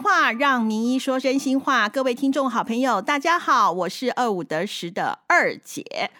话，让名医说真心话。各位听众好朋友，大家好，我是二五得十的二姐。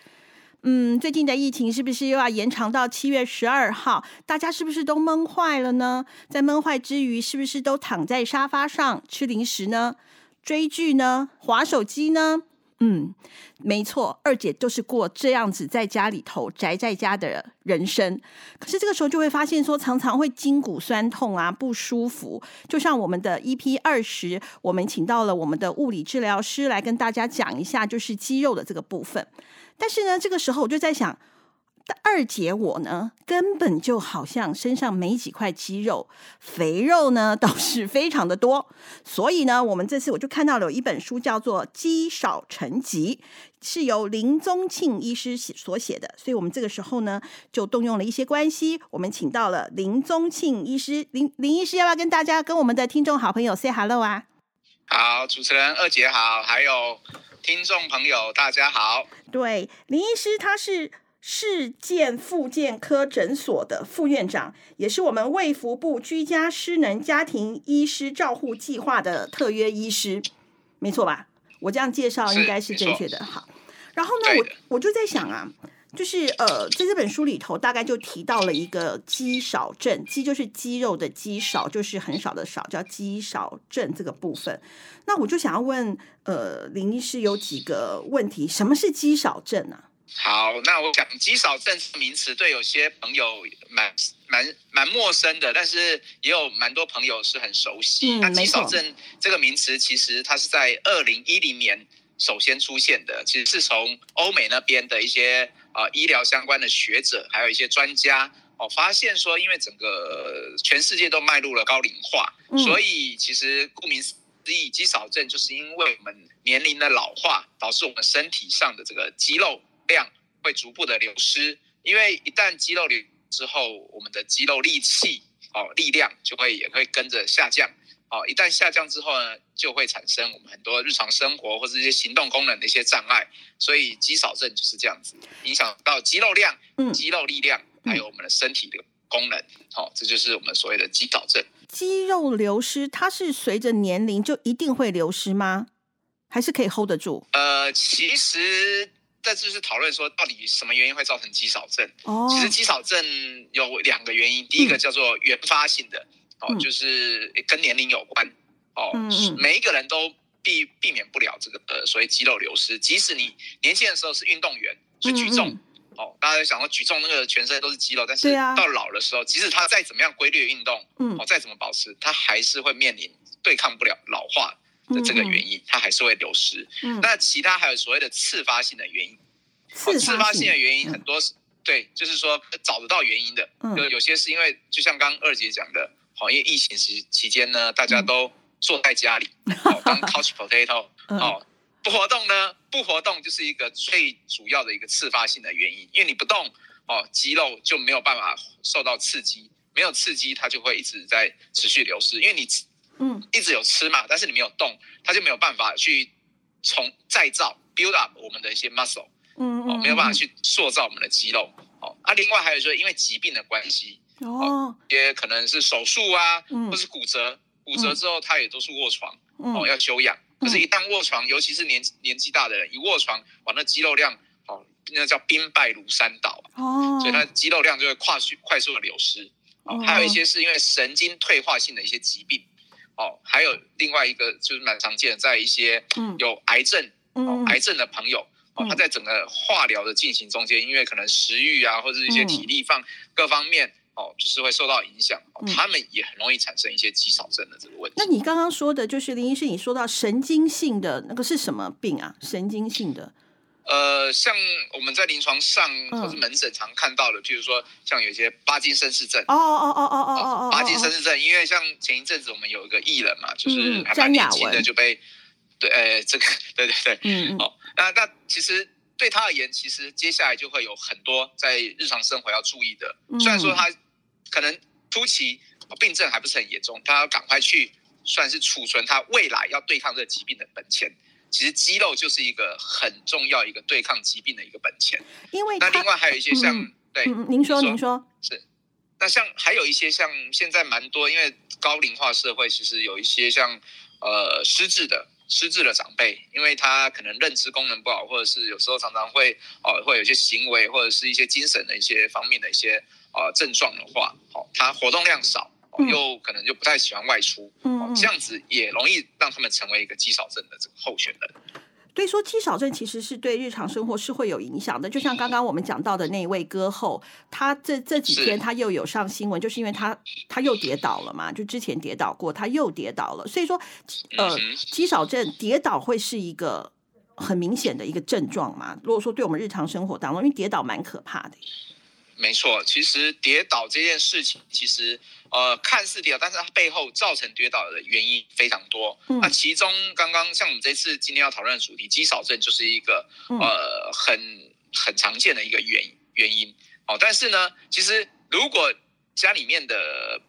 嗯，最近的疫情是不是又要延长到七月十二号？大家是不是都闷坏了呢？在闷坏之余，是不是都躺在沙发上吃零食呢？追剧呢？划手机呢？嗯，没错，二姐就是过这样子在家里头宅在家的人生。可是这个时候就会发现说，常常会筋骨酸痛啊，不舒服。就像我们的 EP 二十，我们请到了我们的物理治疗师来跟大家讲一下，就是肌肉的这个部分。但是呢，这个时候我就在想。二姐我呢，根本就好像身上没几块肌肉，肥肉呢 倒是非常的多。所以呢，我们这次我就看到了有一本书叫做《肌少成疾》，是由林宗庆医师写所写的。所以我们这个时候呢，就动用了一些关系，我们请到了林宗庆医师。林林医师要不要跟大家、跟我们的听众好朋友 say hello 啊？好，主持人二姐好，还有听众朋友大家好。对，林医师他是。世健复健科诊所的副院长，也是我们卫福部居家失能家庭医师照护计划的特约医师，没错吧？我这样介绍应该是正确的。好，然后呢，我我就在想啊，就是呃，在这本书里头，大概就提到了一个肌少症，肌就是肌肉的肌，少就是很少的少，叫肌少症这个部分。那我就想要问，呃，林医师有几个问题，什么是肌少症呢？好，那我讲肌少症名词对有些朋友蛮蛮蛮陌生的，但是也有蛮多朋友是很熟悉。那肌少症这个名词其实它是在二零一零年首先出现的，其实是从欧美那边的一些啊医疗相关的学者，还有一些专家哦发现说，因为整个全世界都迈入了高龄化，所以其实顾名思义，肌少症就是因为我们年龄的老化，导致我们身体上的这个肌肉。量会逐步的流失，因为一旦肌肉流之后，我们的肌肉力气哦力量就会也会跟着下降，哦一旦下降之后呢，就会产生我们很多日常生活或者一些行动功能的一些障碍，所以肌少症就是这样子，影响到肌肉量、肌肉力量，还有我们的身体的功能，好，这就是我们所谓的肌少症。肌肉流失，它是随着年龄就一定会流失吗？还是可以 hold 得住？呃，其实。这就是讨论说，到底什么原因会造成肌少症？哦，其实肌少症有两个原因，第一个叫做原发性的，哦，就是跟年龄有关，哦，每一个人都避避免不了这个呃所谓肌肉流失，即使你年轻的时候是运动员，是举重，哦，大家想到举重那个全身都是肌肉，但是到老的时候，即使他再怎么样规律运动，嗯，哦，再怎么保持，他还是会面临对抗不了老化。的这个原因，它还是会流失。嗯，那其他还有所谓的次发性的原因，次发性的原因很多是，对，就是说找得到原因的。嗯，有些是因为，就像刚二姐讲的，好，因为疫情期期间呢，大家都坐在家里，哦，当 couch potato，哦，不活动呢，不活动就是一个最主要的一个次发性的原因，因为你不动，哦，肌肉就没有办法受到刺激，没有刺激，它就会一直在持续流失，因为你。嗯，一直有吃嘛，但是你没有动，它就没有办法去重再造 build up 我们的一些 muscle，嗯嗯，没有办法去塑造我们的肌肉。哦，啊，另外还有就是因为疾病的关系，哦，也可能是手术啊，或是骨折，骨折之后他也都是卧床，哦，要休养。可是，一旦卧床，尤其是年年纪大的人，一卧床，哇，那肌肉量，哦，那叫兵败如山倒，哦，所以他肌肉量就会快速快速的流失。哦，还有一些是因为神经退化性的一些疾病。哦，还有另外一个就是蛮常见的，在一些有癌症、癌症的朋友，哦，他在整个化疗的进行中间，因为可能食欲啊，或者一些体力放各方面，哦，就是会受到影响，他们也很容易产生一些肌少症的这个问题。那你刚刚说的，就是林医师，你说到神经性的那个是什么病啊？神经性的。呃，像我们在临床上或是门诊常看到的，譬如说像有些巴金森氏症。哦哦哦哦哦哦巴金森氏症，因为像前一阵子我们有一个艺人嘛，就是还蛮年轻的就被，对，呃，这个，对对对，嗯嗯。哦，那那其实对他而言，其实接下来就会有很多在日常生活要注意的。虽然说他可能初期病症还不是很严重，他要赶快去算是储存他未来要对抗这个疾病的本钱。其实肌肉就是一个很重要一个对抗疾病的一个本钱，因为那另外还有一些像对，您说您说。是，那像还有一些像现在蛮多，因为高龄化社会，其实有一些像呃失智的失智的长辈，因为他可能认知功能不好，或者是有时候常常会哦会有一些行为或者是一些精神的一些方面的一些呃症状的话，好，他活动量少，又可能就不太喜欢外出，嗯，这样子也容易让他们成为一个肌少症的这个候选人。所以说，肌少症其实是对日常生活是会有影响的。就像刚刚我们讲到的那位歌后，他这这几天他又有上新闻，就是因为他他又跌倒了嘛，就之前跌倒过，他又跌倒了。所以说，呃，肌少症跌倒会是一个很明显的一个症状嘛？如果说对我们日常生活当中，因为跌倒蛮可怕的。没错，其实跌倒这件事情，其实呃看似跌倒，但是它背后造成跌倒的原因非常多。那其中刚刚像我们这次今天要讨论的主题，肌少症就是一个呃很很常见的一个原原因。哦，但是呢，其实如果家里面的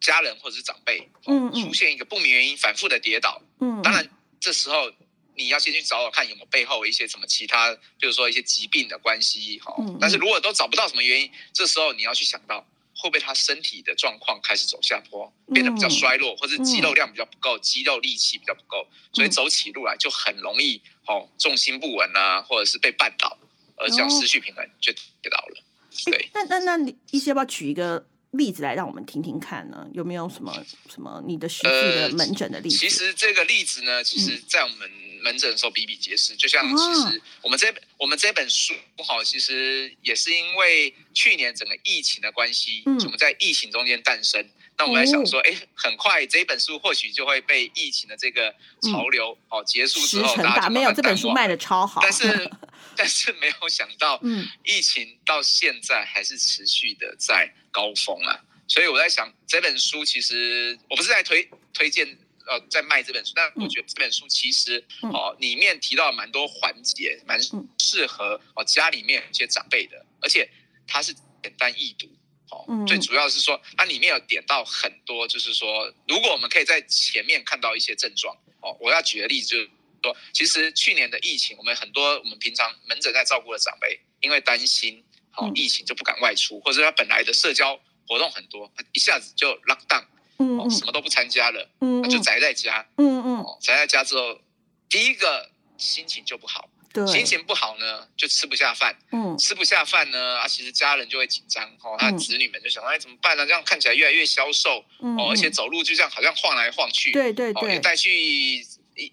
家人或者是长辈，嗯出现一个不明原因反复的跌倒，嗯，当然这时候。你要先去找找看有没有背后一些什么其他，就是说一些疾病的关系，哈。但是如果都找不到什么原因，这时候你要去想到会不会他身体的状况开始走下坡，变得比较衰弱，或者肌肉量比较不够，肌肉力气比较不够，所以走起路来就很容易哦重心不稳啊，或者是被绊倒，而这样失去平衡就跌倒了。对，那那那你一些要不要举一个？例子来让我们听听看呢？有没有什么什么你的实际的门诊的例子？其实这个例子呢，其实在我们门诊的时候比比皆是。就像其实我们这我们这本书好，其实也是因为去年整个疫情的关系，我们在疫情中间诞生。那我们在想说，哎，很快这一本书或许就会被疫情的这个潮流哦结束之后，大家没有这本书卖的超好，但是 但是没有想到，嗯，疫情到现在还是持续的在高峰啊。所以我在想，这本书其实我不是在推推荐呃在卖这本书，但我觉得这本书其实哦里面提到蛮多环节，蛮适合哦家里面一些长辈的，而且它是简单易读。哦，最主要是说，它里面有点到很多，就是说，如果我们可以在前面看到一些症状，哦，我要举个例子，就是说，其实去年的疫情，我们很多我们平常门诊在照顾的长辈，因为担心好疫情就不敢外出，或者他本来的社交活动很多，一下子就 lock down，哦什么都不参加了，嗯，就宅在家，嗯嗯，宅在家之后，第一个心情就不好。心情不好呢，就吃不下饭。嗯，吃不下饭呢，啊，其实家人就会紧张。哦，他子女们就想，哎，怎么办呢？这样看起来越来越消瘦。嗯，哦，而且走路就这样，好像晃来晃去。对对对。也带去医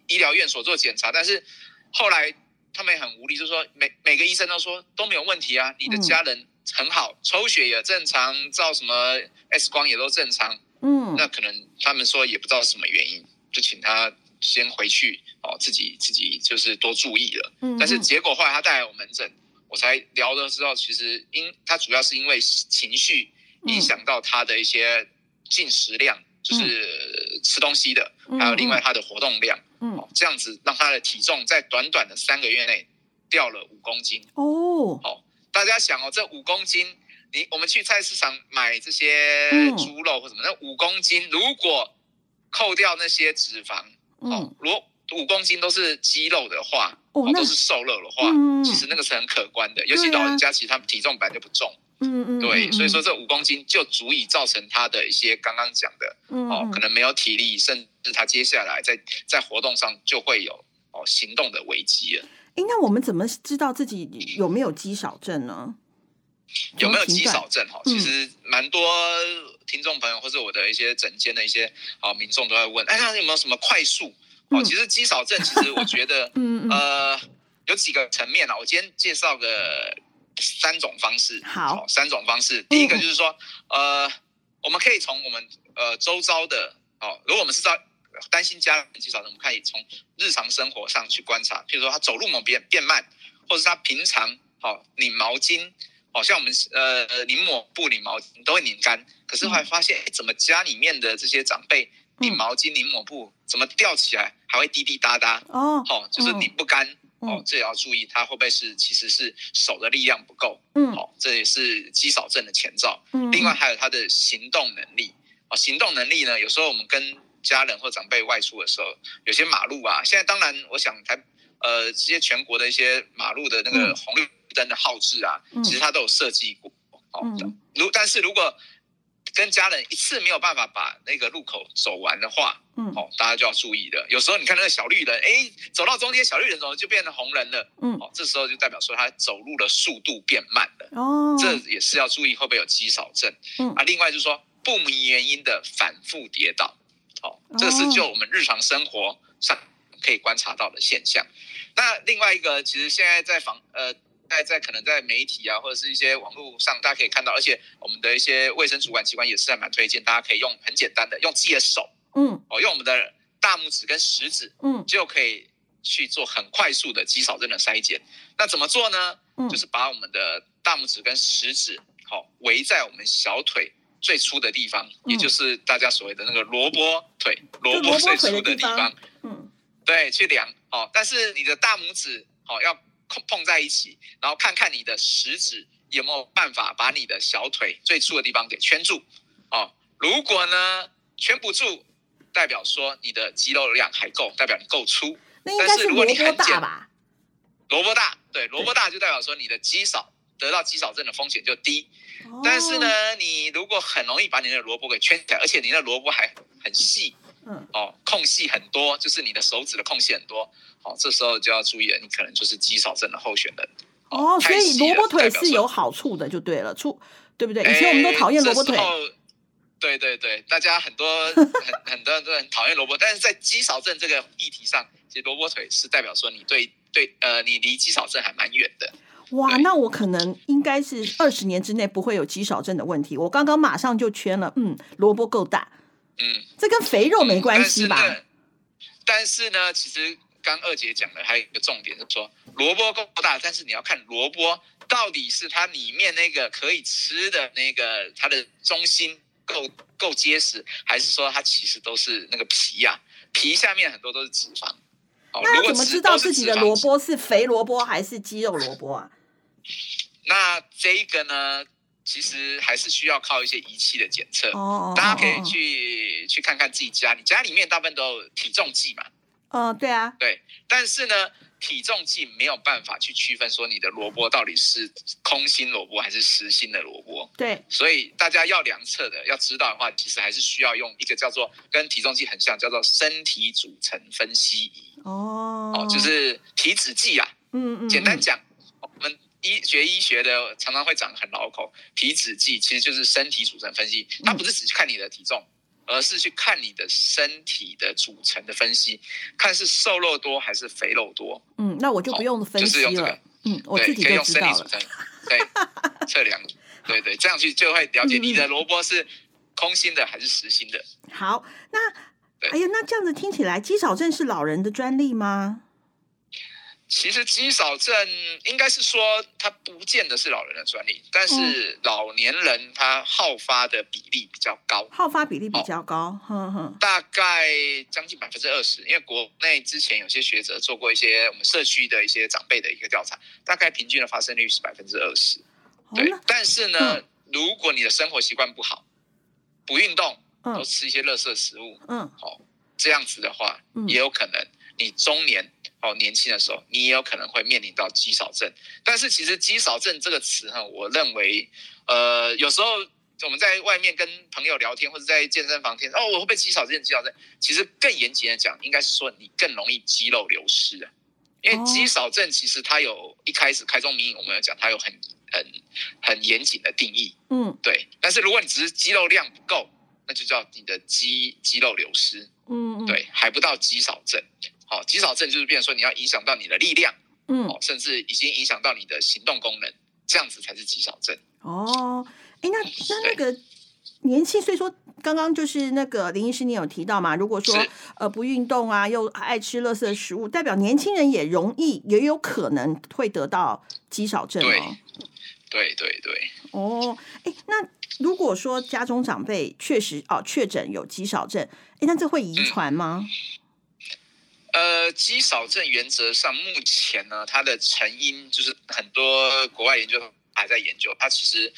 医疗院所做检查，但是后来他们也很无力，就说每每个医生都说都没有问题啊，你的家人很好，抽血也正常，照什么 X 光也都正常。嗯，那可能他们说也不知道什么原因，就请他。先回去哦，自己自己就是多注意了。嗯，但是结果后来他带来我门诊，我才聊的知道，其实因他主要是因为情绪影响到他的一些进食量，就是吃东西的，还有另外他的活动量。嗯，这样子让他的体重在短短的三个月内掉了五公斤。哦，好，大家想哦，这五公斤，你我们去菜市场买这些猪肉或什么，那五公斤如果扣掉那些脂肪。哦，如果五公斤都是肌肉的话，哦，都是瘦肉的话，其实那个是很可观的。尤其老人家，其实他们体重本来就不重，嗯嗯，对，所以说这五公斤就足以造成他的一些刚刚讲的，哦，可能没有体力，甚至他接下来在在活动上就会有哦行动的危机了。哎，那我们怎么知道自己有没有肌少症呢？有没有肌少症？哈，其实蛮多听众朋友或者我的一些诊间的一些啊民众都在问，哎，那有没有什么快速？哦，其实肌少症其实我觉得，嗯呃，有几个层面啊。我今天介绍个三种方式。好，三种方式。第一个就是说，呃，我们可以从我们呃周遭的哦，如果我们是在担心家人肌少的，我们可以从日常生活上去观察，譬如说他走路某变变慢，或者是他平常好拧毛巾。好像我们呃拧抹布、拧毛巾都会拧干，可是后来发现，怎么家里面的这些长辈拧毛巾、拧抹布，怎么吊起来还会滴滴答答？哦，好，就是拧不干。哦，这也要注意，他会不会是其实是手的力量不够？嗯，好，这也是肌少症的前兆。嗯，另外还有他的行动能力。哦，行动能力呢，有时候我们跟家人或长辈外出的时候，有些马路啊，现在当然我想台呃这些全国的一些马路的那个红绿。灯的号志啊，其实它都有设计过。哦，如但是如果跟家人一次没有办法把那个路口走完的话，嗯，哦，大家就要注意了。有时候你看那个小绿人，哎，走到中间，小绿人怎么就变成红人了？嗯，哦，这时候就代表说他走路的速度变慢了。哦，这也是要注意会不会有肌少症。嗯，啊，另外就是说不明原因的反复跌倒，好，这是就我们日常生活上可以观察到的现象。那另外一个，其实现在在防呃。在在可能在媒体啊，或者是一些网络上，大家可以看到，而且我们的一些卫生主管机关也是还蛮推荐，大家可以用很简单的，用自己的手，嗯，哦，用我们的大拇指跟食指，嗯，就可以去做很快速的肌少症的筛检。那怎么做呢？嗯，就是把我们的大拇指跟食指，好围在我们小腿最粗的地方，也就是大家所谓的那个萝卜腿，萝卜最粗的地方，嗯，对，去量，哦，但是你的大拇指，好要。碰碰在一起，然后看看你的食指有没有办法把你的小腿最粗的地方给圈住哦。如果呢圈不住，代表说你的肌肉量还够，代表你够粗。但是如果你很大吧？萝卜大，对，萝卜大就代表说你的肌少，得到肌少症的风险就低。但是呢，你如果很容易把你的萝卜给圈起来，而且你的萝卜还很细。嗯，哦，空隙很多，就是你的手指的空隙很多，好，这时候就要注意了，你可能就是肌少症的候选人。哦，所以萝卜腿是有好处的，就对了，出对不对？以前我们都讨厌萝卜腿。对对对，大家很多 很很多人都很讨厌萝卜，但是在肌少症这个议题上，其实萝卜腿是代表说你对对呃，你离肌少症还蛮远的。哇，那我可能应该是二十年之内不会有肌少症的问题。我刚刚马上就圈了，嗯，萝卜够大。嗯，这跟肥肉没关系吧？但是呢，其实刚二姐讲的还有一个重点，是说萝卜够大，但是你要看萝卜到底是它里面那个可以吃的那个它的中心够够结实，还是说它其实都是那个皮呀？皮下面很多都是脂肪。那怎么知道自己的萝卜是肥萝卜还是肌肉萝卜啊？那这一个呢？其实还是需要靠一些仪器的检测，哦大家可以去去看看自己家，你家里面大部分都有体重计嘛？哦，对啊，对。但是呢，体重计没有办法去区分说你的萝卜到底是空心萝卜还是实心的萝卜。对。所以大家要量测的，要知道的话，其实还是需要用一个叫做跟体重计很像，叫做身体组成分析仪。哦。哦，就是体脂计啊。嗯嗯。简单讲，我们。医学医学的常常会讲很老口，体脂计其实就是身体组成分析，它不是只看你的体重，而是去看你的身体的组成的分析，看是瘦肉多还是肥肉多。嗯，那我就不用分析了。嗯，我自己可以用身体组成，对，测量，对对，这样去就会了解你的萝卜是空心的还是实心的。好，那哎呀，那这样子听起来，肌少症是老人的专利吗？其实肌少症应该是说，它不见得是老人的专利，但是老年人他好发的比例比较高，好发比例比较高，大概将近百分之二十。因为国内之前有些学者做过一些我们社区的一些长辈的一个调查，大概平均的发生率是百分之二十。对，但是呢，如果你的生活习惯不好，不运动，都吃一些垃圾食物，嗯，好，这样子的话，也有可能你中年。哦，年轻的时候你也有可能会面临到肌少症，但是其实肌少症这个词哈，我认为，呃，有时候我们在外面跟朋友聊天或者在健身房听，哦，我会不会肌少症？肌少症其实更严谨的讲，应该是说你更容易肌肉流失啊，因为肌少症其实它有一开始开宗明义，我们有讲它有很很很严谨的定义，嗯，对，但是如果你只是肌肉量不够，那就叫你的肌肌肉流失，嗯，对，还不到肌少症。好，肌少症就是变说你要影响到你的力量，嗯，甚至已经影响到你的行动功能，这样子才是肌少症。哦，哎，那那那个年轻，所以说刚刚就是那个林医师，你有提到嘛？如果说呃不运动啊，又爱吃垃圾食物，代表年轻人也容易，也有可能会得到肌少症哦。对对对。哦，哎，那如果说家中长辈确实哦确诊有肌少症，哎，那这会遗传吗？呃，肌少症原则上目前呢，它的成因就是很多国外研究还在研究，它其实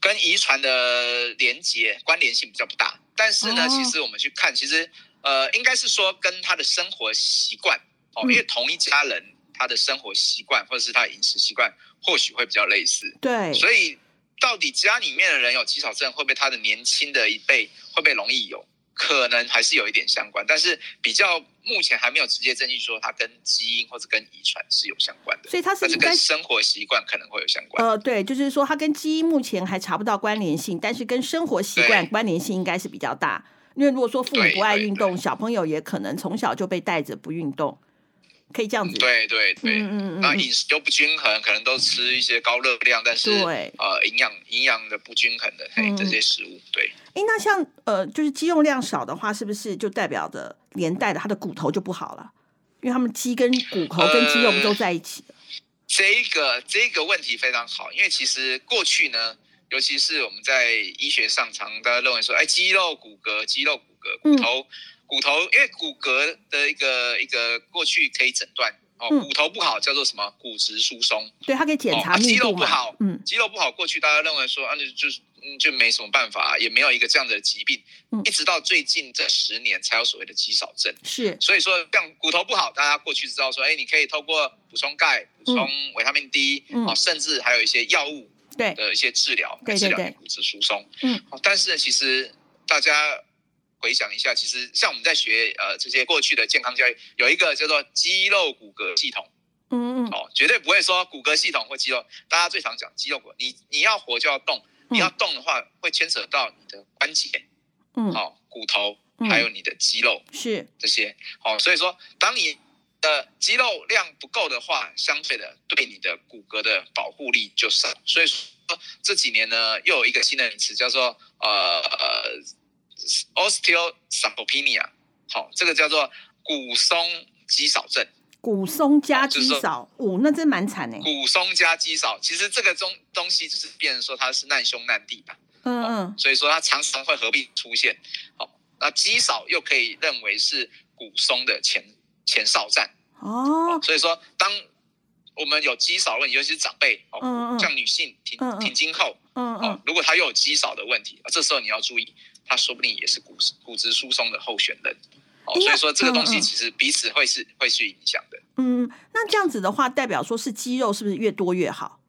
跟遗传的连接关联性比较不大。但是呢，其实我们去看，其实呃，应该是说跟他的生活习惯哦，因为同一家人他的生活习惯或者是他的饮食习惯或许会比较类似。对，所以到底家里面的人有肌少症，会不会他的年轻的一辈会不会容易有？可能还是有一点相关，但是比较目前还没有直接证据说它跟基因或者跟遗传是有相关的。所以它是跟生活习惯可能会有相关。呃，对，就是说它跟基因目前还查不到关联性，但是跟生活习惯关联性应该是比较大。因为如果说父母不爱运动，小朋友也可能从小就被带着不运动。可以这样子，对对对，嗯嗯嗯，那饮食又不均衡，可能都吃一些高热量，但是呃营养营养的不均衡的嘿这些食物，对。哎，那像呃就是肌肉量少的话，是不是就代表着连带的他的骨头就不好了？因为他们肌跟骨头跟肌肉不都在一起这个这个问题非常好，因为其实过去呢，尤其是我们在医学上常大家认为说，哎，肌肉骨骼，肌肉骨骼，骨头。骨头，因为骨骼的一个一个过去可以诊断哦，骨头不好叫做什么骨质疏松，对，它可以检查肌肉不好，嗯，肌肉不好，过去大家认为说啊，那就是就没什么办法，也没有一个这样的疾病，一直到最近这十年才有所谓的肌少症，是，所以说像骨头不好，大家过去知道说，哎，你可以透过补充钙、补充维他命 D，哦，甚至还有一些药物对。的一些治疗，治疗骨质疏松，嗯，但是其实大家。回想一下，其实像我们在学呃这些过去的健康教育，有一个叫做肌肉骨骼系统，嗯嗯，哦，绝对不会说骨骼系统或肌肉，大家最常讲肌肉骨，你你要活就要动，你要动的话会牵扯到你的关节，嗯，好，骨头还有你的肌肉是。这些，好，所以说当你的肌肉量不够的话，相对的对你的骨骼的保护力就少，所以说这几年呢又有一个新的名词叫做呃呃。osteosarcopenia，好，这个叫做骨松肌少症。骨松加肌少，哦，那真蛮惨哎。骨松加肌少，其实这个东东西就是变成说它是难兄难弟吧。嗯嗯。所以说它常常会合并出现。好，那肌少又可以认为是骨松的前前哨站。哦。所以说，当我们有肌少问题，尤其是长辈，哦，像女性挺挺经后，嗯嗯，如果她又有肌少的问题，这时候你要注意。她说不定也是骨骨质疏松的候选人，哦，所以说这个东西其实彼此会是会去影响的。嗯，那这样子的话，代表说是肌肉是不是越多越好？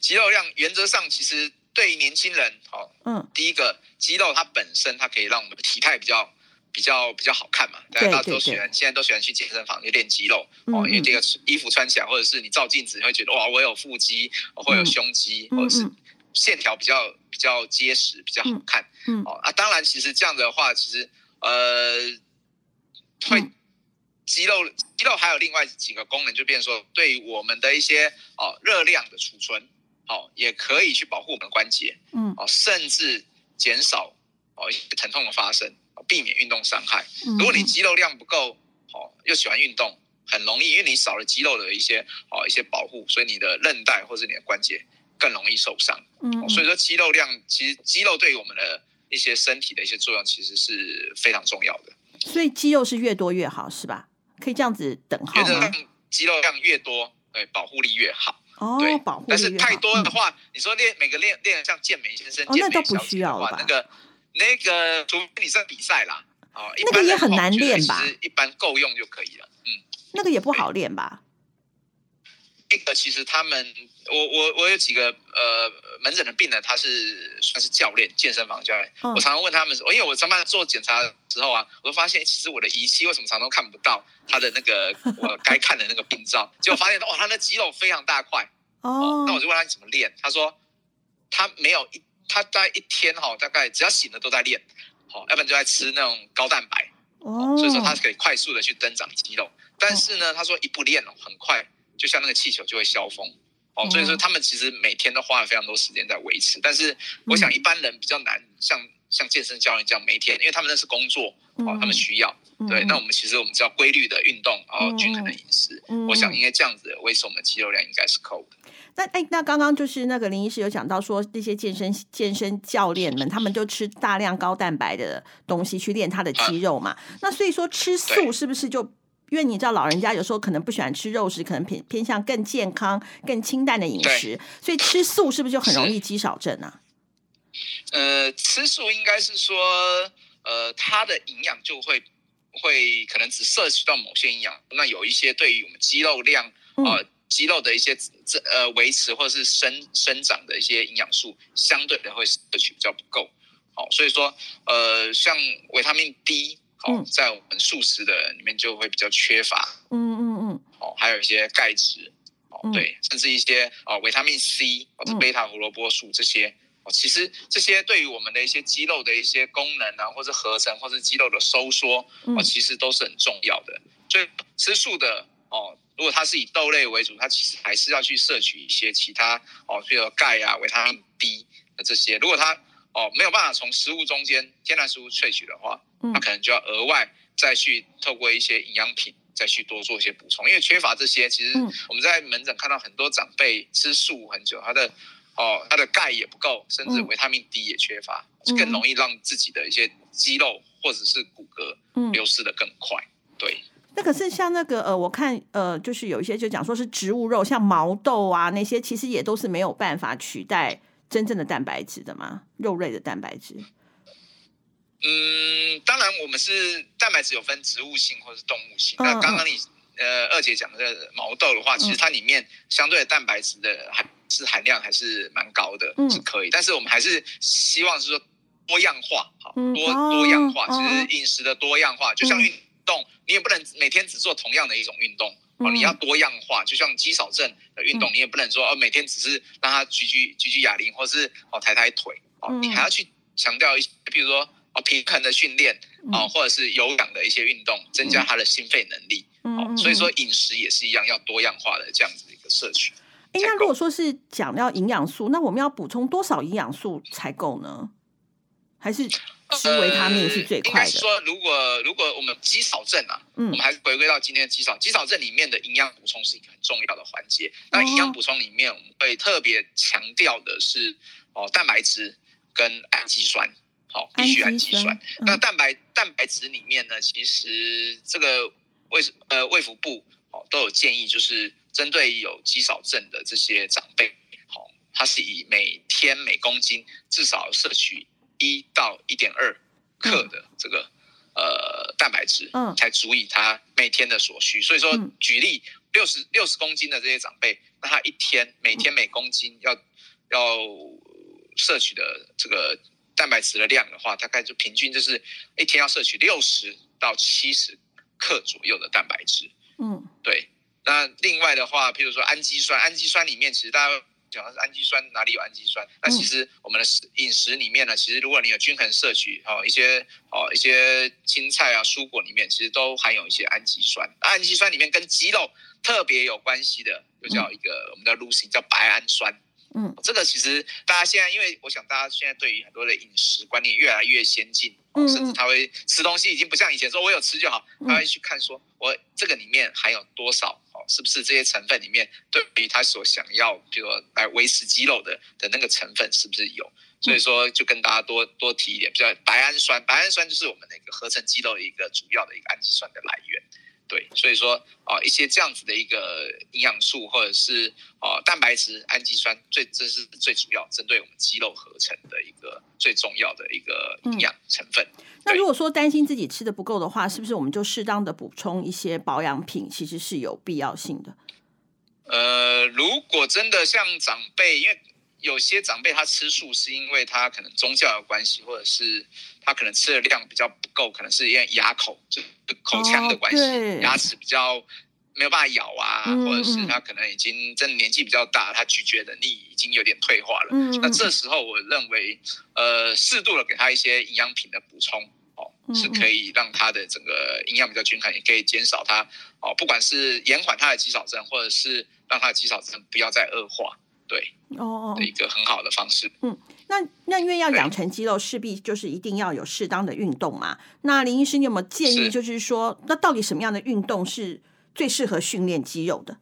肌肉量原则上其实对于年轻人，好，嗯，第一个肌肉它本身它可以让我们的体态比较比较比较好看嘛，大家都喜欢现在都喜欢去健身房去练肌肉哦，因为这个衣服穿起来或者是你照镜子你会觉得哇，我有腹肌，会有胸肌，或者是。线条比较比较结实，比较好看。嗯，哦啊，当然，其实这样的话，其实呃，会肌肉肌肉还有另外几个功能，就变成说，对于我们的一些哦热量的储存，哦，也可以去保护我们的关节。嗯，哦，甚至减少哦疼痛的发生，避免运动伤害。如果你肌肉量不够，哦，又喜欢运动，很容易，因为你少了肌肉的一些哦一些保护，所以你的韧带或者你的关节。更容易受伤，嗯，所以说肌肉量其实肌肉对于我们的一些身体的一些作用其实是非常重要的。所以肌肉是越多越好，是吧？可以这样子等号吗？肌肉量越多，对，保护力越好。哦，对，保护力但是太多的话，你说练每个练练像健美先生、健美小姐的话，那个那个，除非你是比赛啦，哦，那个也很难练吧？一般够用就可以了。嗯，那个也不好练吧？那个其实他们。我我我有几个呃门诊的病人，他是算是教练，健身房教练。我常常问他们，因为我上班做检查之后啊，我就发现其实我的仪器为什么常常看不到他的那个 我该看的那个病灶，结果发现哇，他那肌肉非常大块。哦。那我就问他怎么练，他说他没有一，他在一天哈，大概只要醒了都在练，好，要不然就在吃那种高蛋白。哦。所以说他是可以快速的去增长肌肉，但是呢，他说一不练哦，很快就像那个气球就会消风。哦，所以说他们其实每天都花了非常多时间在维持，但是我想一般人比较难，像像健身教练这样每天，因为他们那是工作，哦，他们需要，对，那我们其实我们只要规律的运动，然后均衡的饮食，我想应该这样子维持我们的肌肉量应该是够的。那哎，那刚刚就是那个林医师有讲到说，那些健身健身教练们，他们就吃大量高蛋白的东西去练他的肌肉嘛，那所以说吃素是不是就？因为你知道，老人家有时候可能不喜欢吃肉食，可能偏偏向更健康、更清淡的饮食，所以吃素是不是就很容易肌少症呢？呃，吃素应该是说，呃，它的营养就会会可能只摄取到某些营养，那有一些对于我们肌肉量啊肌肉的一些这呃维持或者是生生长的一些营养素，相对的会摄取比较不够。好，所以说呃像维他命 D，好在我们素食的里面就会比较缺乏。嗯嗯嗯。哦，还有一些钙质，哦对，甚至一些哦维他命 C 或者贝塔胡萝卜素这些。哦，其实这些对于我们的一些肌肉的一些功能啊，或者合成，或是肌肉的收缩，哦，其实都是很重要的。所以吃素的哦，如果它是以豆类为主，它其实还是要去摄取一些其他哦，比如钙啊、维他命 D 的这些。如果它哦没有办法从食物中间天然食物萃取的话，它可能就要额外再去透过一些营养品再去多做一些补充。因为缺乏这些，其实我们在门诊看到很多长辈吃素很久，他的。哦，他的钙也不够，甚至维他命 D 也缺乏，更容易让自己的一些肌肉或者是骨骼流失的更快。对，那可是像那个呃，我看呃，就是有一些就讲说是植物肉，像毛豆啊那些，其实也都是没有办法取代真正的蛋白质的嘛，肉类的蛋白质。嗯，当然我们是蛋白质有分植物性或是动物性。那刚刚你呃二姐讲的毛豆的话，其实它里面相对的蛋白质的还。是含量还是蛮高的，是可以，但是我们还是希望是说多样化，好多多样化，其实饮食的多样化，就像运动，你也不能每天只做同样的一种运动，哦，你要多样化，就像肌少症的运动，你也不能说哦每天只是让他举举举举哑铃，或是哦抬抬腿，哦，你还要去强调一些，比如说哦平衡的训练，哦或者是有氧的一些运动，增加他的心肺能力，哦，所以说饮食也是一样，要多样化的这样子的一个摄取。哎，那如果说是讲要营养素，那我们要补充多少营养素才够呢？还是吃维他命是最快的？说，如果如果我们肌少症啊，嗯，我们还是回归到今天的肌少肌少症里面的营养补充是一个很重要的环节。那营养补充里面，我们会特别强调的是哦，蛋白质跟氨基酸，好，必须氨基酸。那蛋白蛋白质里面呢，其实这个卫呃卫福部哦都有建议，就是。针对有肌少症的这些长辈，好，它是以每天每公斤至少摄取一到一点二克的这个呃蛋白质，嗯，才足以他每天的所需。所以说，举例六十六十公斤的这些长辈，那他一天每天每公斤要要摄取的这个蛋白质的量的话，大概就平均就是一天要摄取六十到七十克左右的蛋白质，嗯，对。那另外的话，譬如说氨基酸，氨基酸里面其实大家讲的是氨基酸哪里有氨基酸？那其实我们的食饮食里面呢，其实如果你有均衡摄取，哦一些哦一些青菜啊蔬果里面，其实都含有一些氨基酸。氨基酸里面跟肌肉特别有关系的，就叫一个我们叫 leucine，叫白氨酸。嗯，这个其实大家现在，因为我想大家现在对于很多的饮食观念越来越先进，甚至他会吃东西已经不像以前说我有吃就好，他会去看说我这个里面含有多少哦，是不是这些成分里面对于他所想要，比如来维持肌肉的的那个成分是不是有？所以说就跟大家多多提一点，比较白氨酸，白氨酸就是我们那个合成肌肉的一个主要的一个氨基酸的来源。对，所以说啊，一些这样子的一个营养素，或者是啊蛋白质、氨基酸，最这是最主要针对我们肌肉合成的一个最重要的一个营养成分。那如果说担心自己吃的不够的话，是不是我们就适当的补充一些保养品，其实是有必要性的？呃，如果真的像长辈，因为。有些长辈他吃素是因为他可能宗教的关系，或者是他可能吃的量比较不够，可能是因为牙口就口腔的关系，牙齿比较没有办法咬啊，或者是他可能已经真的年纪比较大，他咀嚼能力已经有点退化了。那这时候我认为，呃，适度的给他一些营养品的补充，哦，是可以让他的整个营养比较均衡，也可以减少他哦，不管是延缓他的肌少症，或者是让他的肌少症不要再恶化。对，哦哦，的一个很好的方式。嗯，那那因为要养成肌肉，势必就是一定要有适当的运动嘛。那林医师，你有没有建议？就是说，那到底什么样的运动是最适合训练肌肉的？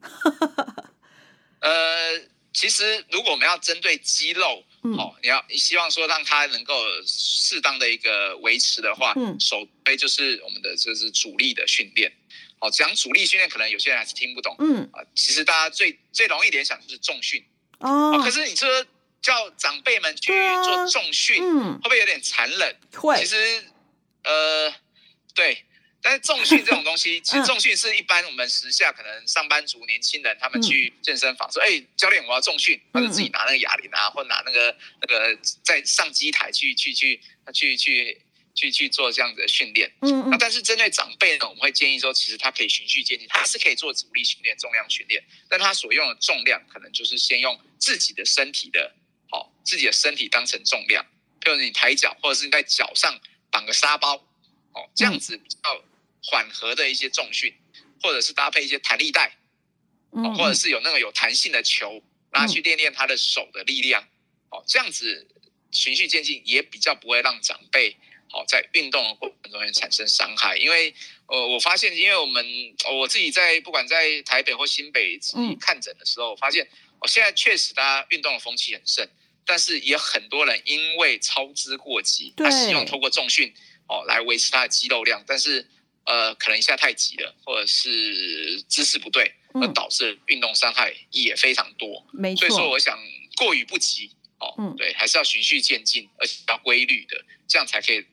呃，其实如果我们要针对肌肉，哦，你要你希望说让它能够适当的一个维持的话，嗯，首先就是我们的就是主力的训练。哦，讲主力训练，可能有些人还是听不懂。嗯啊，其实大家最最容易联想就是重训。哦，可是你说叫长辈们去做重训，会不会有点残忍？会。其实，呃，对，但是重训这种东西，其实重训是一般我们时下可能上班族、年轻人他们去健身房说：“哎，教练，我要重训。”或者自己拿那个哑铃啊，或拿那个那个在上机台去去去去去去去做这样的训练。嗯那但是针对长辈呢，我们会建议说，其实他可以循序渐进，他是可以做阻力训练、重量训练，但他所用的重量可能就是先用自己的身体的，好，自己的身体当成重量，譬如你抬脚，或者是你在脚上绑个沙包，哦，这样子比较。缓和的一些重训，或者是搭配一些弹力带，哦，或者是有那个有弹性的球，拿去练练他的手的力量，哦，这样子循序渐进也比较不会让长辈好在运动的过程中产生伤害。因为呃，我发现，因为我们我自己在不管在台北或新北自己看诊的时候，我发现哦，现在确实大家运动的风气很盛，但是也很多人因为操之过急，他希望通过重训哦来维持他的肌肉量，但是。呃，可能一下太急了，或者是姿势不对，而导致运动伤害也非常多。没错，所以说我想过于不急哦，嗯，对，还是要循序渐进，而且要规律的，这样才可以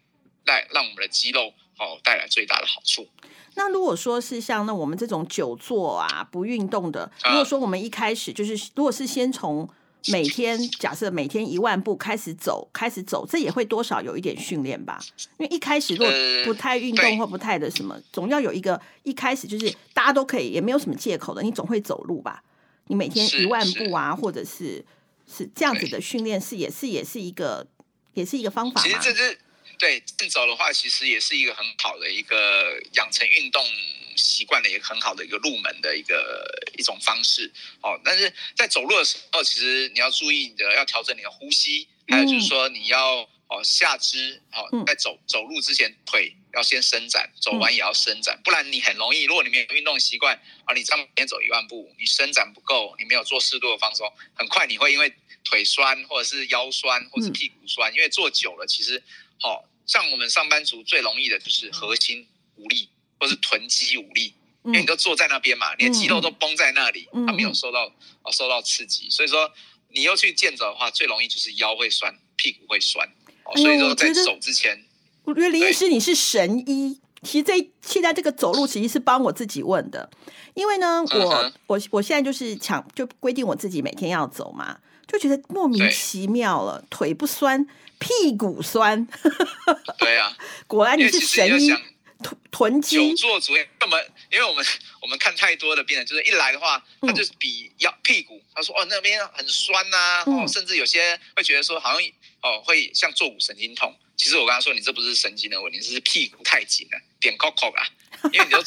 带让我们的肌肉哦带来最大的好处。那如果说是像那我们这种久坐啊不运动的，如果说我们一开始就是如果是先从。每天假设每天一万步开始走，开始走，这也会多少有一点训练吧？因为一开始如果不太运动或不太的什么，总要有一个一开始就是大家都可以，也没有什么借口的，你总会走路吧？你每天一万步啊，或者是是这样子的训练，是也是也是一个也是一个方法。其实这是对健走的话，其实也是一个很好的一个养成运动。习惯的一个很好的一个入门的一个一种方式，哦，但是在走路的时候，其实你要注意你的要调整你的呼吸，还有就是说你要哦下肢，哦在走走路之前腿要先伸展，走完也要伸展，不然你很容易，如果你没有运动习惯，啊，你这样每天走一万步，你伸展不够，你没有做适度的放松，很快你会因为腿酸或者是腰酸或者是屁股酸，因为坐久了，其实好像我们上班族最容易的就是核心无力。或是臀肌无力，因为你都坐在那边嘛，你的肌肉都绷在那里，它没有受到哦受到刺激，所以说你又去健走的话，最容易就是腰会酸，屁股会酸。所以说在走之前，我觉得林医师你是神医。其实这现在这个走路其实是帮我自己问的，因为呢，我我我现在就是抢就规定我自己每天要走嘛，就觉得莫名其妙了，腿不酸，屁股酸。对啊，果然你是神医。臀臀肌久坐主要我们，因为我们我们看太多的病人，就是一来的话，他就是比腰屁股，他说哦那边很酸呐，哦甚至有些会觉得说好像哦会像坐骨神经痛，其实我跟他说你这不是神经的问题，这是屁股太紧了，点 coco 啊，因为你就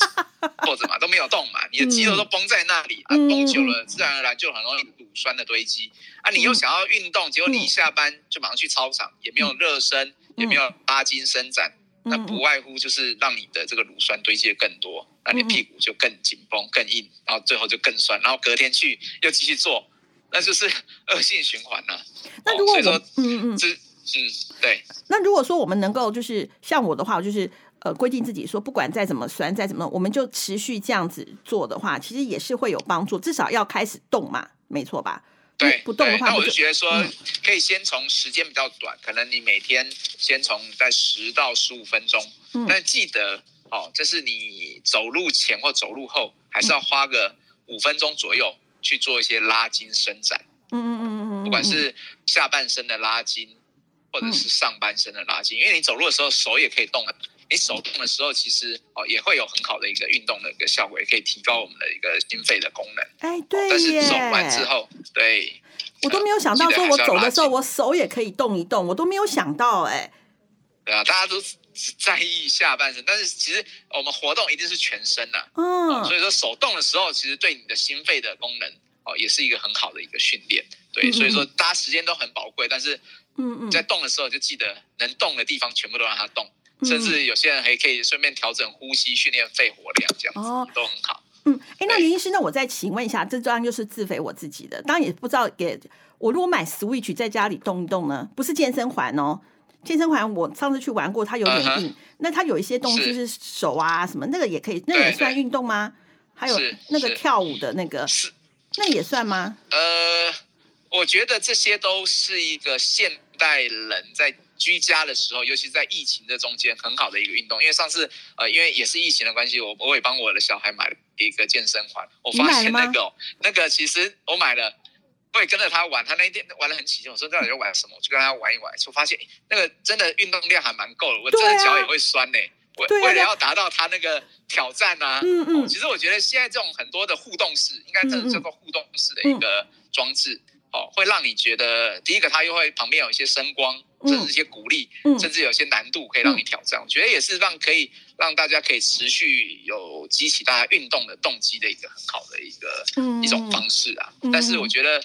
坐着嘛都没有动嘛，你的肌肉都绷在那里啊，绷久了自然而然就很容易乳酸的堆积。啊，你又想要运动，结果你一下班就马上去操场，也没有热身，也没有拉筋伸展。那不外乎就是让你的这个乳酸堆积更多，那你屁股就更紧绷、更硬，然后最后就更酸，然后隔天去又继续做，那就是 恶性循环了。那如果我嗯嗯，这嗯对。那如果说我们能够就是像我的话，就是呃规定自己说，不管再怎么酸再怎么，我们就持续这样子做的话，其实也是会有帮助，至少要开始动嘛，没错吧？对，不动的话，那我就觉得说，可以先从时间比较短，可能你每天先从在十到十五分钟，但记得哦，这是你走路前或走路后，还是要花个五分钟左右去做一些拉筋伸展。嗯嗯嗯嗯，不管是下半身的拉筋，或者是上半身的拉筋，因为你走路的时候手也可以动。你手动的时候，其实哦也会有很好的一个运动的一个效果，也可以提高我们的一个心肺的功能。哎，对但是走完之后，对，我都没有想到说我走的时候我手也可以动一动，我都没有想到哎。对啊，大家都只在意下半身，但是其实我们活动一定是全身呐。嗯。所以说手动的时候，其实对你的心肺的功能哦也是一个很好的一个训练。对，所以说大家时间都很宝贵，但是嗯嗯，在动的时候就记得能动的地方全部都让它动。甚至有些人还可以顺便调整呼吸，训练肺活量，这样子都很好。嗯，哎，那林医师，那我再请问一下，这张就是自肥我自己的，当然也不知道给我如果买 Switch 在家里动一动呢？不是健身环哦，健身环我上次去玩过，它有点硬。那它有一些动就是手啊什么，那个也可以，那也算运动吗？还有那个跳舞的那个，那也算吗？呃，我觉得这些都是一个现代人在。居家的时候，尤其是在疫情的中间，很好的一个运动。因为上次呃，因为也是疫情的关系，我我也帮我的小孩买了一个健身环。我发现那个那个其实我买了，我也跟着他玩，他那一天玩的很起劲。我说到底要玩什么？我就跟他玩一玩，就发现那个真的运动量还蛮够的。我真的脚也会酸呢。为为了要达到他那个挑战啊，嗯嗯，其实我觉得现在这种很多的互动式，应该真的叫做互动式的一个装置，哦，会让你觉得第一个它又会旁边有一些声光，甚至一些鼓励，甚至有些难度可以让你挑战。我觉得也是让可以让大家可以持续有激起大家运动的动机的一个很好的一个一种方式啊。但是我觉得，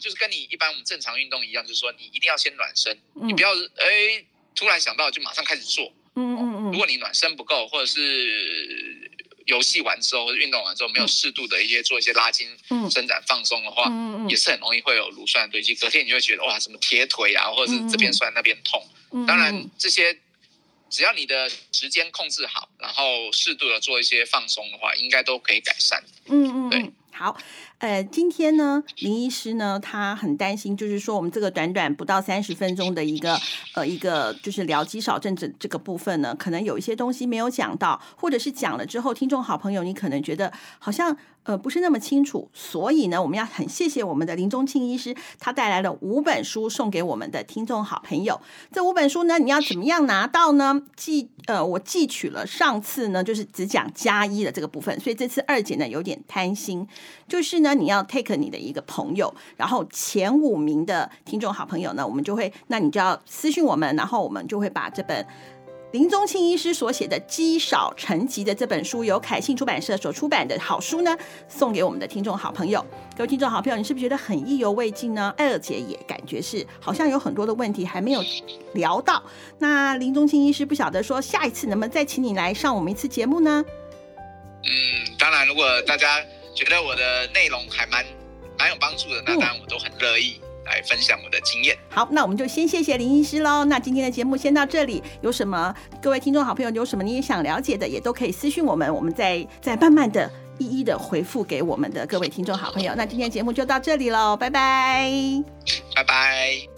就是跟你一般我们正常运动一样，就是说你一定要先暖身，你不要哎突然想到就马上开始做。嗯嗯嗯，如果你暖身不够，或者是游戏完之后或者运动完之后没有适度的一些做一些拉筋、伸展、放松的话，也是很容易会有乳酸堆积。隔天你就会觉得哇，什么铁腿啊，或者是这边酸那边痛。当然这些只要你的时间控制好，然后适度的做一些放松的话，应该都可以改善。嗯嗯，对，好。呃，今天呢，林医师呢，他很担心，就是说我们这个短短不到三十分钟的一个呃一个就是聊肌少症这这个部分呢，可能有一些东西没有讲到，或者是讲了之后，听众好朋友你可能觉得好像呃不是那么清楚，所以呢，我们要很谢谢我们的林中庆医师，他带来了五本书送给我们的听众好朋友。这五本书呢，你要怎么样拿到呢？记呃，我记取了上次呢，就是只讲加一的这个部分，所以这次二姐呢有点贪心，就是呢。你要 take 你的一个朋友，然后前五名的听众好朋友呢，我们就会，那你就要私信我们，然后我们就会把这本林宗庆医师所写的《积少成疾》的这本书，由凯信出版社所出版的好书呢，送给我们的听众好朋友。各位听众好朋友，你是不是觉得很意犹未尽呢？艾尔姐也感觉是，好像有很多的问题还没有聊到。那林宗庆医师不晓得说，下一次能不能再请你来上我们一次节目呢？嗯，当然，如果大家。觉得我的内容还蛮蛮有帮助的，那当然我都很乐意来分享我的经验。好，那我们就先谢谢林医师喽。那今天的节目先到这里，有什么各位听众好朋友有什么你也想了解的，也都可以私信我们，我们再再慢慢的一一的回复给我们的各位听众好朋友。那今天节目就到这里喽，拜拜，拜拜。